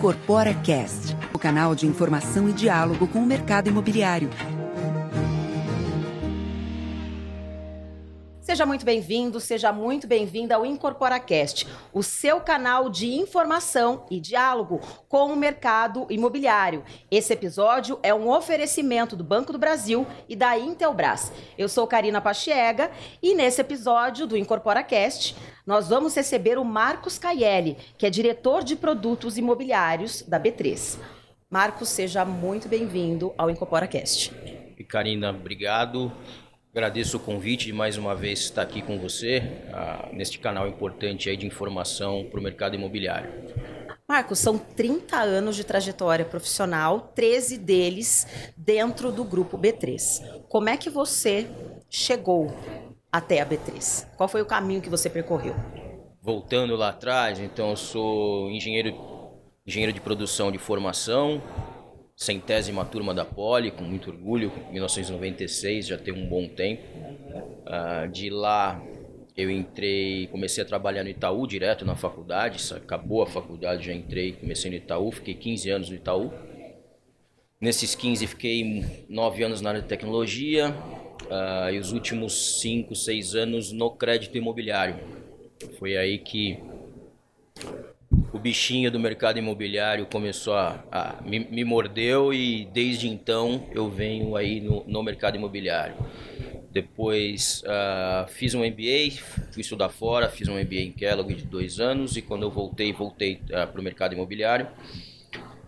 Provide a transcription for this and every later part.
Incorpora Cast, o canal de informação e diálogo com o mercado imobiliário. Seja muito bem-vindo, seja muito bem-vinda ao IncorporaCast, o seu canal de informação e diálogo com o mercado imobiliário. Esse episódio é um oferecimento do Banco do Brasil e da Intelbras. Eu sou Karina Pachiega e nesse episódio do IncorporaCast nós vamos receber o Marcos Caielli, que é diretor de produtos imobiliários da B3. Marcos, seja muito bem-vindo ao IncorporaCast. E Karina, obrigado. Agradeço o convite de mais uma vez estar aqui com você, uh, neste canal importante aí de informação para o mercado imobiliário. Marcos, são 30 anos de trajetória profissional, 13 deles dentro do grupo B3. Como é que você chegou até a B3? Qual foi o caminho que você percorreu? Voltando lá atrás, então eu sou engenheiro, engenheiro de produção de formação, centésima turma da Poli, com muito orgulho, 1996, já tem um bom tempo. Uh, de lá eu entrei, comecei a trabalhar no Itaú direto na faculdade, acabou a faculdade, já entrei, comecei no Itaú, fiquei 15 anos no Itaú. Nesses 15 fiquei 9 anos na área de tecnologia uh, e os últimos 5, 6 anos no crédito imobiliário. Foi aí que o bichinho do mercado imobiliário começou a, a me, me, mordeu e desde então eu venho aí no, no mercado imobiliário. Depois uh, fiz um MBA, fui estudar fora, fiz um MBA em Kellogg de dois anos e quando eu voltei, voltei uh, para o mercado imobiliário.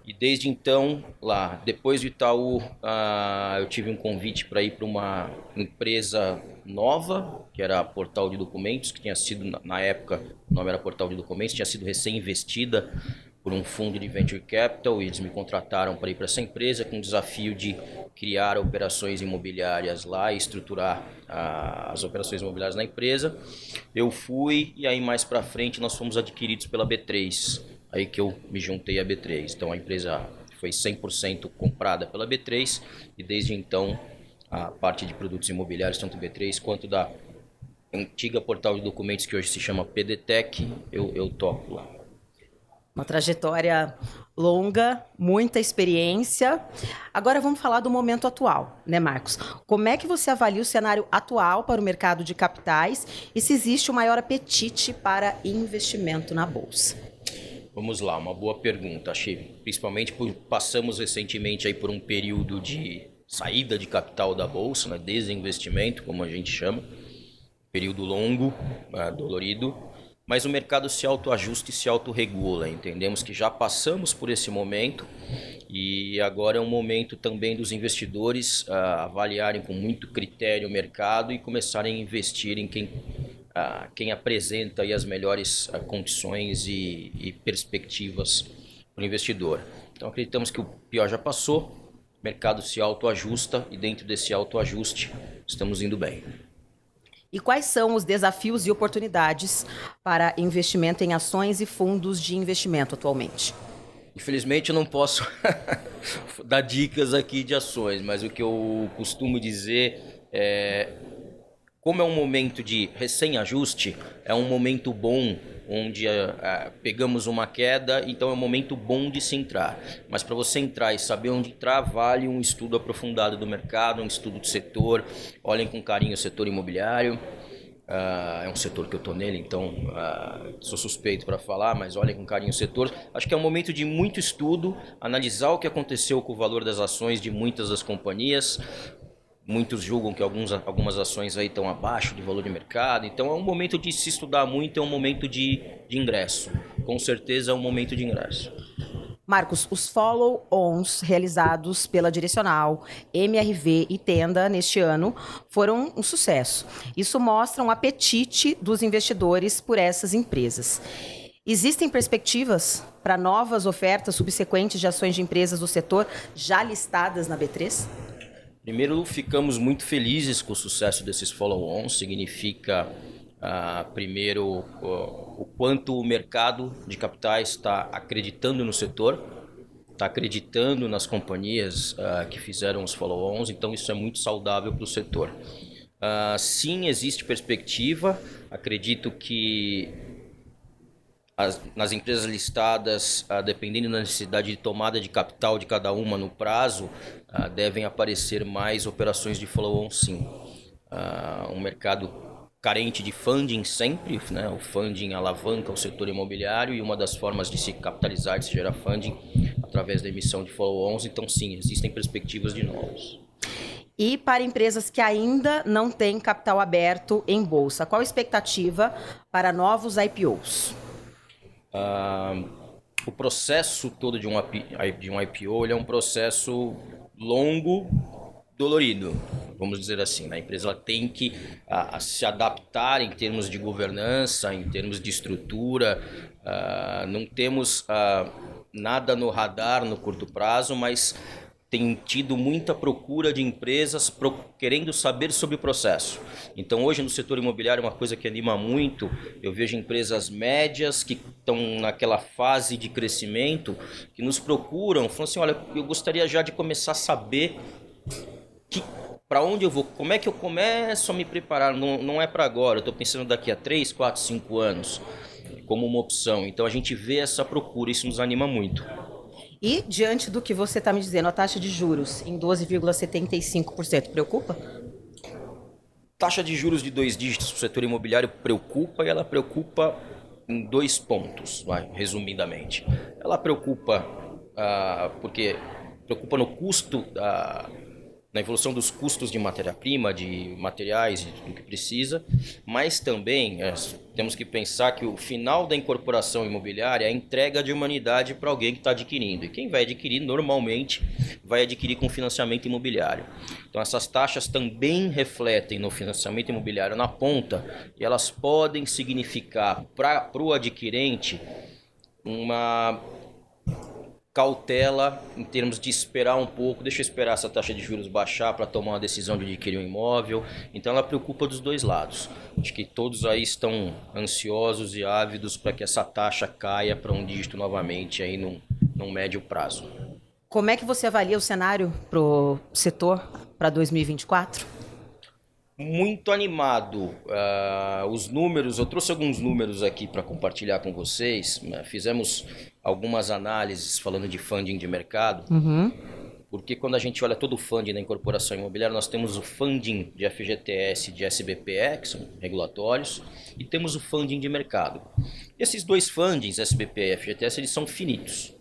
E desde então, lá, depois do Itaú, uh, eu tive um convite para ir para uma empresa nova, que era a Portal de Documentos, que tinha sido, na época, o nome era Portal de Documentos, tinha sido recém-investida por um fundo de venture capital e eles me contrataram para ir para essa empresa com o desafio de criar operações imobiliárias lá e estruturar as operações imobiliárias na empresa. Eu fui e aí mais para frente nós fomos adquiridos pela B3, aí que eu me juntei à B3. Então a empresa foi 100% comprada pela B3 e desde então a parte de produtos imobiliários, tanto B3 quanto da antiga portal de documentos que hoje se chama PDTEC, eu, eu toco lá. Uma trajetória longa, muita experiência. Agora vamos falar do momento atual, né, Marcos? Como é que você avalia o cenário atual para o mercado de capitais e se existe o maior apetite para investimento na bolsa? Vamos lá, uma boa pergunta. Achei, principalmente por, passamos recentemente aí por um período de saída de capital da bolsa, né, desinvestimento, como a gente chama, período longo, uh, dolorido, mas o mercado se autoajusta e se autorregula. Entendemos que já passamos por esse momento e agora é um momento também dos investidores uh, avaliarem com muito critério o mercado e começarem a investir em quem, uh, quem apresenta as melhores condições e, e perspectivas para o investidor. Então acreditamos que o pior já passou, mercado se autoajusta e dentro desse autoajuste estamos indo bem. E quais são os desafios e oportunidades para investimento em ações e fundos de investimento atualmente? Infelizmente eu não posso dar dicas aqui de ações, mas o que eu costumo dizer é como é um momento de recém-ajuste, é um momento bom onde uh, pegamos uma queda, então é um momento bom de se entrar. Mas para você entrar e saber onde entrar, vale um estudo aprofundado do mercado, um estudo de setor. Olhem com carinho o setor imobiliário. Uh, é um setor que eu estou nele, então sou suspeito para falar, mas olhem com carinho o setor. Acho que é um momento de muito estudo, analisar o que aconteceu com o valor das ações de muitas das companhias, Muitos julgam que alguns, algumas ações aí estão abaixo de valor de mercado. Então é um momento de se estudar muito, é um momento de, de ingresso. Com certeza é um momento de ingresso. Marcos, os follow-ons realizados pela Direcional, MRV e Tenda neste ano foram um sucesso. Isso mostra um apetite dos investidores por essas empresas. Existem perspectivas para novas ofertas subsequentes de ações de empresas do setor já listadas na B3? Primeiro, ficamos muito felizes com o sucesso desses follow-ons. Significa, uh, primeiro, uh, o quanto o mercado de capitais está acreditando no setor, está acreditando nas companhias uh, que fizeram os follow-ons. Então, isso é muito saudável para o setor. sim, existe perspectiva. Acredito que as, nas empresas listadas, ah, dependendo da necessidade de tomada de capital de cada uma no prazo, ah, devem aparecer mais operações de follow-on sim. Ah, um mercado carente de funding sempre, né? o funding alavanca o setor imobiliário e uma das formas de se capitalizar, de se gerar funding, através da emissão de follow-ons, então sim, existem perspectivas de novos. E para empresas que ainda não têm capital aberto em bolsa, qual a expectativa para novos IPOs? Uh, o processo todo de um, de um IPO é um processo longo, dolorido, vamos dizer assim. Né? A empresa tem que a, a se adaptar em termos de governança, em termos de estrutura. Uh, não temos uh, nada no radar no curto prazo, mas tem tido muita procura de empresas pro, querendo saber sobre o processo. Então, hoje no setor imobiliário, uma coisa que anima muito, eu vejo empresas médias que estão naquela fase de crescimento, que nos procuram, falando assim: olha, eu gostaria já de começar a saber que para onde eu vou, como é que eu começo a me preparar. Não, não é para agora, eu estou pensando daqui a 3, 4, 5 anos como uma opção. Então, a gente vê essa procura, isso nos anima muito. E diante do que você está me dizendo, a taxa de juros em 12,75% preocupa? Taxa de juros de dois dígitos para o setor imobiliário preocupa e ela preocupa em dois pontos, vai, resumidamente. Ela preocupa ah, porque preocupa no custo da na evolução dos custos de matéria-prima, de materiais, do que precisa, mas também é, temos que pensar que o final da incorporação imobiliária é a entrega de humanidade para alguém que está adquirindo. E quem vai adquirir, normalmente, vai adquirir com financiamento imobiliário. Então, essas taxas também refletem no financiamento imobiliário na ponta e elas podem significar para o adquirente uma cautela em termos de esperar um pouco, deixa eu esperar essa taxa de juros baixar para tomar uma decisão de adquirir um imóvel. Então ela preocupa dos dois lados. Acho que todos aí estão ansiosos e ávidos para que essa taxa caia para um dígito novamente aí num, num médio prazo. Como é que você avalia o cenário para o setor para 2024? muito animado. Uh, os números, eu trouxe alguns números aqui para compartilhar com vocês. Fizemos algumas análises falando de funding de mercado. Uhum. Porque quando a gente olha todo o funding da incorporação imobiliária, nós temos o funding de FGTS e de SBPE, que são regulatórios, e temos o funding de mercado. Esses dois fundings, SBPE e FGTS, eles são finitos.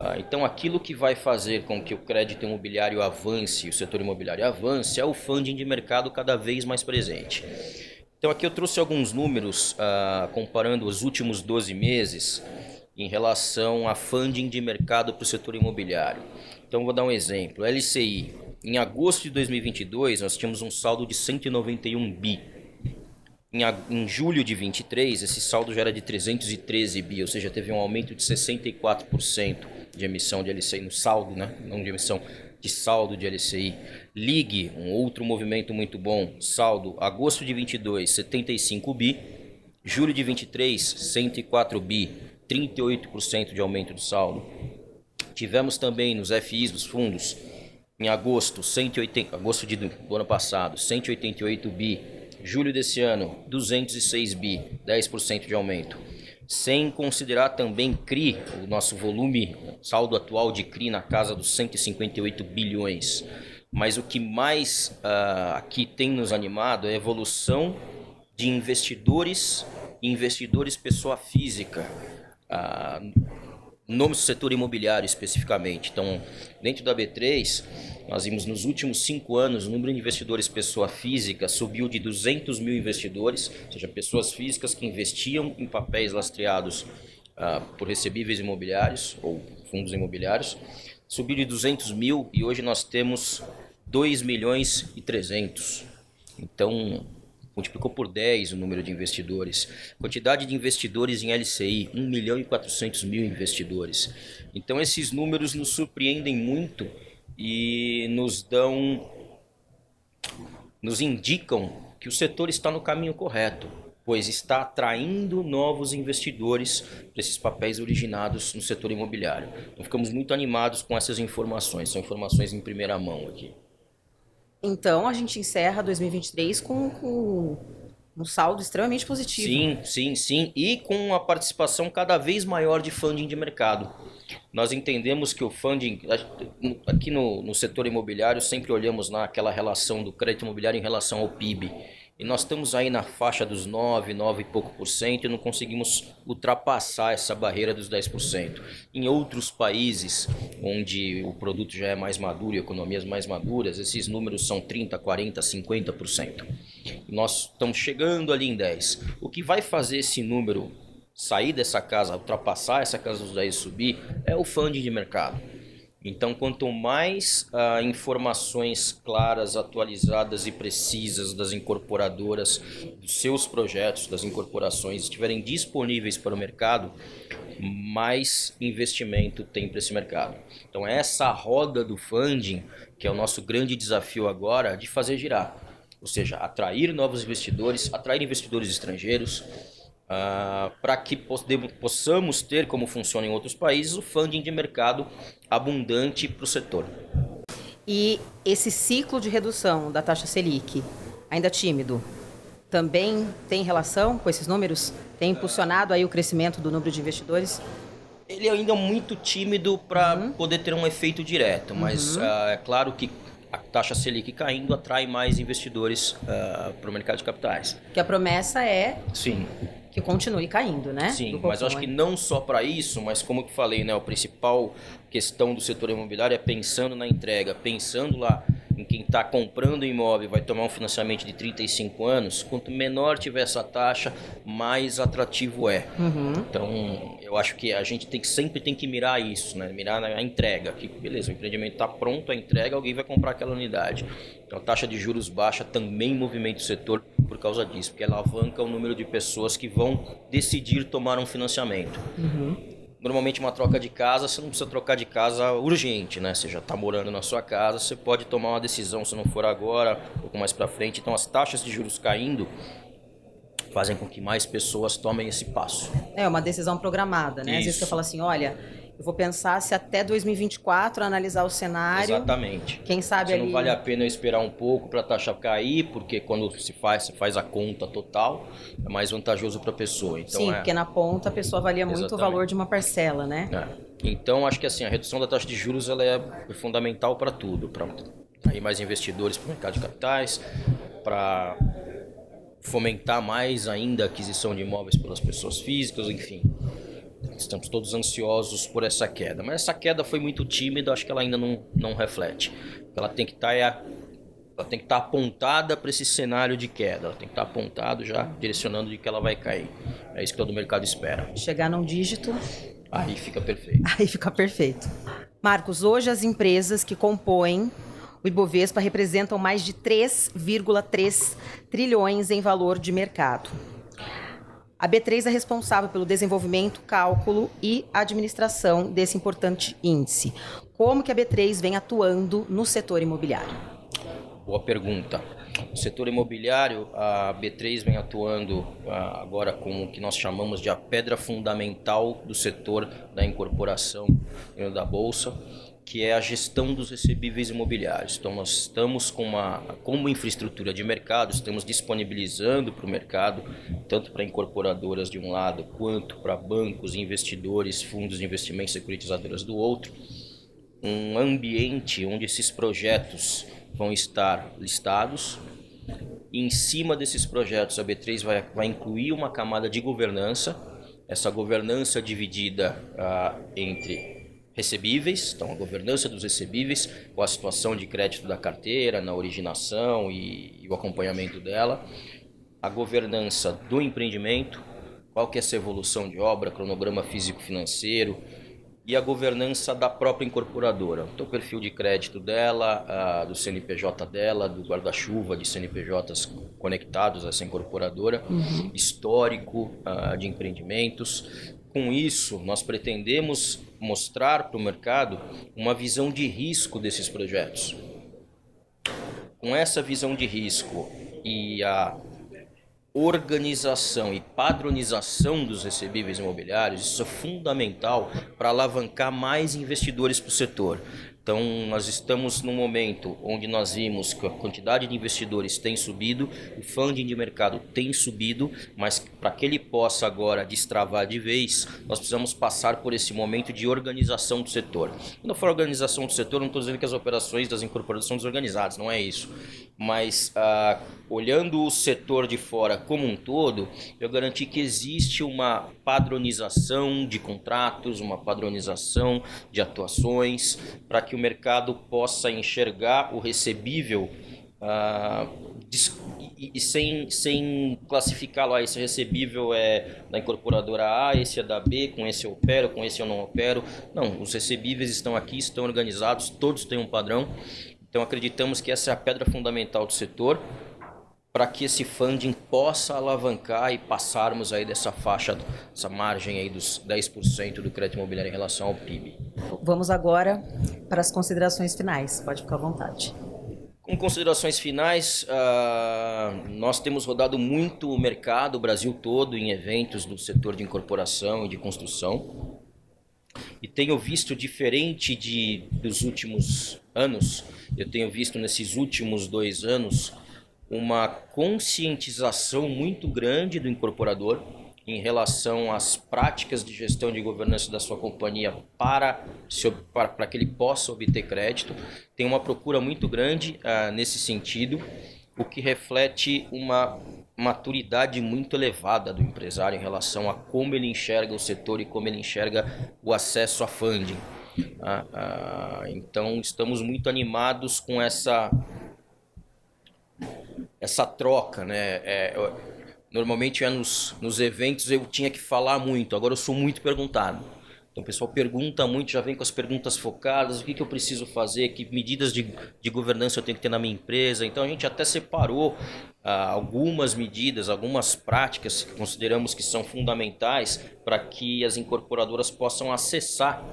Ah, então, aquilo que vai fazer com que o crédito imobiliário avance, o setor imobiliário avance, é o funding de mercado cada vez mais presente. Então, aqui eu trouxe alguns números ah, comparando os últimos 12 meses em relação a funding de mercado para o setor imobiliário. Então, vou dar um exemplo. LCI, em agosto de 2022, nós tínhamos um saldo de 191 bi. Em, em, julho de 23, esse saldo já era de 313 bi, ou seja, teve um aumento de 64% de emissão de LCI no saldo, né? não de emissão, de saldo de LCI. Ligue, um outro movimento muito bom, saldo, agosto de 22, 75 bi, julho de 23, 104 bi, 38% de aumento de saldo. Tivemos também nos FIs dos fundos, em agosto, 180, agosto de, do ano passado, 188 bi, julho desse ano, 206 bi, 10% de aumento sem considerar também CRI, o nosso volume, saldo atual de CRI na casa dos 158 bilhões. Mas o que mais uh, aqui tem nos animado é a evolução de investidores, investidores pessoa física. Uh, no setor imobiliário especificamente. Então, dentro da B3, nós vimos nos últimos cinco anos o número de investidores pessoa física subiu de 200 mil investidores, ou seja, pessoas físicas que investiam em papéis lastreados uh, por recebíveis imobiliários ou fundos imobiliários, subiu de 200 mil e hoje nós temos 2 milhões e 300. Então, multiplicou por 10 o número de investidores. Quantidade de investidores em LCI, 1 milhão e 400 mil investidores. Então esses números nos surpreendem muito e nos dão, nos indicam que o setor está no caminho correto, pois está atraindo novos investidores para esses papéis originados no setor imobiliário. Então ficamos muito animados com essas informações, são informações em primeira mão aqui. Então, a gente encerra 2023 com, com um saldo extremamente positivo. Sim, sim, sim. E com uma participação cada vez maior de funding de mercado. Nós entendemos que o funding, aqui no, no setor imobiliário, sempre olhamos naquela relação do crédito imobiliário em relação ao PIB. E nós estamos aí na faixa dos 9, 9 e pouco por cento e não conseguimos ultrapassar essa barreira dos 10%. Em outros países, onde o produto já é mais maduro e economias mais maduras, esses números são 30, 40, 50%. E nós estamos chegando ali em 10. O que vai fazer esse número sair dessa casa, ultrapassar essa casa dos 10 e subir, é o funding de mercado. Então, quanto mais uh, informações claras, atualizadas e precisas das incorporadoras, dos seus projetos, das incorporações estiverem disponíveis para o mercado, mais investimento tem para esse mercado. Então, é essa roda do funding que é o nosso grande desafio agora de fazer girar. Ou seja, atrair novos investidores, atrair investidores estrangeiros, Uh, para que possamos ter, como funciona em outros países, o funding de mercado abundante para o setor. E esse ciclo de redução da taxa Selic, ainda tímido, também tem relação com esses números? Tem impulsionado aí o crescimento do número de investidores? Ele é ainda muito tímido para uhum. poder ter um efeito direto, mas uhum. uh, é claro que a taxa Selic caindo atrai mais investidores uh, para o mercado de capitais. Que a promessa é Sim que continue caindo, né? Sim, mas eu acho que não só para isso, mas como eu falei, né, a principal questão do setor imobiliário é pensando na entrega, pensando lá em quem está comprando imóvel vai tomar um financiamento de 35 anos, quanto menor tiver essa taxa, mais atrativo é. Uhum. Então, eu acho que a gente tem que, sempre tem que mirar isso, né? mirar na entrega. Que, beleza, o empreendimento está pronto, a entrega, alguém vai comprar aquela unidade. Então, a taxa de juros baixa também movimenta o setor por causa disso, porque alavanca o número de pessoas que vão decidir tomar um financiamento. Uhum normalmente uma troca de casa, você não precisa trocar de casa urgente, né? Você já está morando na sua casa, você pode tomar uma decisão se não for agora, um pouco mais para frente. Então as taxas de juros caindo fazem com que mais pessoas tomem esse passo. É uma decisão programada, né? Isso. Às vezes você fala assim, olha, eu vou pensar se até 2024 analisar o cenário. Exatamente. Quem sabe se ali... não vale a pena eu esperar um pouco para a taxa cair, porque quando se faz, se faz a conta total, é mais vantajoso para a pessoa. Então, Sim, é... porque na ponta a pessoa avalia muito Exatamente. o valor de uma parcela, né? É. Então, acho que assim, a redução da taxa de juros ela é fundamental para tudo, para atrair mais investidores para o mercado de capitais, para fomentar mais ainda a aquisição de imóveis pelas pessoas físicas, enfim. Estamos todos ansiosos por essa queda. Mas essa queda foi muito tímida, acho que ela ainda não, não reflete. Ela tem que estar tá, ela tem que estar tá apontada para esse cenário de queda. Ela tem que estar tá apontado já direcionando de que ela vai cair. É isso que todo mercado espera. Chegar num dígito. Aí fica perfeito. Aí fica perfeito. Marcos, hoje as empresas que compõem o Ibovespa representam mais de 3,3 trilhões em valor de mercado. A B3 é responsável pelo desenvolvimento, cálculo e administração desse importante índice. Como que a B3 vem atuando no setor imobiliário? Boa pergunta. No setor imobiliário, a B3 vem atuando ah, agora com o que nós chamamos de a pedra fundamental do setor da incorporação da Bolsa que é a gestão dos recebíveis imobiliários. Então, nós estamos com uma, como infraestrutura de mercado, estamos disponibilizando para o mercado, tanto para incorporadoras de um lado, quanto para bancos, investidores, fundos de investimento, securitizadoras do outro, um ambiente onde esses projetos vão estar listados. E em cima desses projetos, a B3 vai, vai incluir uma camada de governança, essa governança dividida uh, entre recebíveis, então a governança dos recebíveis, com a situação de crédito da carteira, na originação e, e o acompanhamento dela, a governança do empreendimento, qual que é essa evolução de obra, cronograma físico-financeiro e a governança da própria incorporadora, então o perfil de crédito dela, a, do CNPJ dela, do guarda-chuva de CNPJs conectados a essa incorporadora, uhum. histórico a, de empreendimentos, com isso, nós pretendemos mostrar para o mercado uma visão de risco desses projetos. Com essa visão de risco e a organização e padronização dos recebíveis imobiliários, isso é fundamental para alavancar mais investidores para o setor. Então, nós estamos num momento onde nós vimos que a quantidade de investidores tem subido, o funding de mercado tem subido, mas para que ele possa agora destravar de vez, nós precisamos passar por esse momento de organização do setor. Quando eu falo organização do setor, não estou dizendo que as operações das incorporações são desorganizadas, não é isso. Mas ah, olhando o setor de fora como um todo, eu garanti que existe uma padronização de contratos, uma padronização de atuações, para que o mercado possa enxergar o recebível uh, e, e, sem, sem classificá-lo, ah, esse recebível é da incorporadora A, esse é da B, com esse eu opero, com esse eu não opero. Não, os recebíveis estão aqui, estão organizados, todos têm um padrão. Então acreditamos que essa é a pedra fundamental do setor para que esse funding possa alavancar e passarmos aí dessa faixa, essa margem aí dos 10% do crédito imobiliário em relação ao PIB. Vamos agora para as considerações finais. Pode ficar à vontade. Com considerações finais, uh, nós temos rodado muito o mercado, o Brasil todo, em eventos do setor de incorporação e de construção. E tenho visto, diferente de, dos últimos anos, eu tenho visto nesses últimos dois anos, uma conscientização muito grande do incorporador em relação às práticas de gestão de governança da sua companhia para, para, para que ele possa obter crédito. Tem uma procura muito grande uh, nesse sentido, o que reflete uma maturidade muito elevada do empresário em relação a como ele enxerga o setor e como ele enxerga o acesso a funding. Uh, uh, então, estamos muito animados com essa essa troca, né? É, eu, normalmente é nos, nos eventos eu tinha que falar muito, agora eu sou muito perguntado. Então o pessoal pergunta muito, já vem com as perguntas focadas, o que, que eu preciso fazer, que medidas de, de governança eu tenho que ter na minha empresa. Então a gente até separou ah, algumas medidas, algumas práticas que consideramos que são fundamentais para que as incorporadoras possam acessar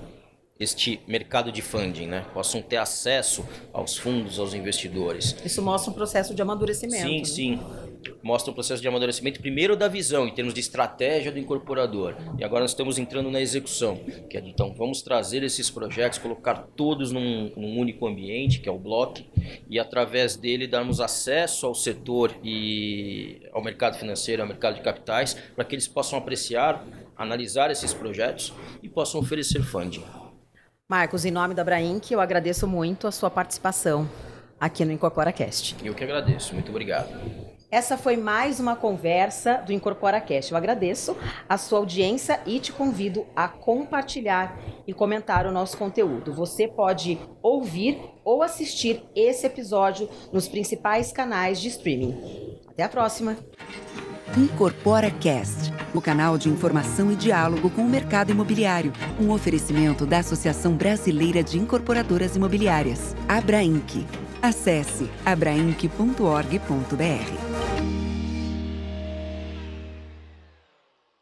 este mercado de funding, né? Possam ter acesso aos fundos, aos investidores. Isso mostra um processo de amadurecimento. Sim, né? sim. Mostra um processo de amadurecimento, primeiro da visão, em termos de estratégia do incorporador. E agora nós estamos entrando na execução. Que é, então, vamos trazer esses projetos, colocar todos num, num único ambiente, que é o bloco, e através dele darmos acesso ao setor e ao mercado financeiro, ao mercado de capitais, para que eles possam apreciar, analisar esses projetos e possam oferecer funding. Marcos, em nome da Brainc, eu agradeço muito a sua participação aqui no IncorporaCast. Eu que agradeço, muito obrigado. Essa foi mais uma conversa do IncorporaCast. Eu agradeço a sua audiência e te convido a compartilhar e comentar o nosso conteúdo. Você pode ouvir ou assistir esse episódio nos principais canais de streaming. Até a próxima! Incorpora Cast, o canal de informação e diálogo com o mercado imobiliário. Um oferecimento da Associação Brasileira de Incorporadoras Imobiliárias, Abrainc. Acesse abrainc.org.br.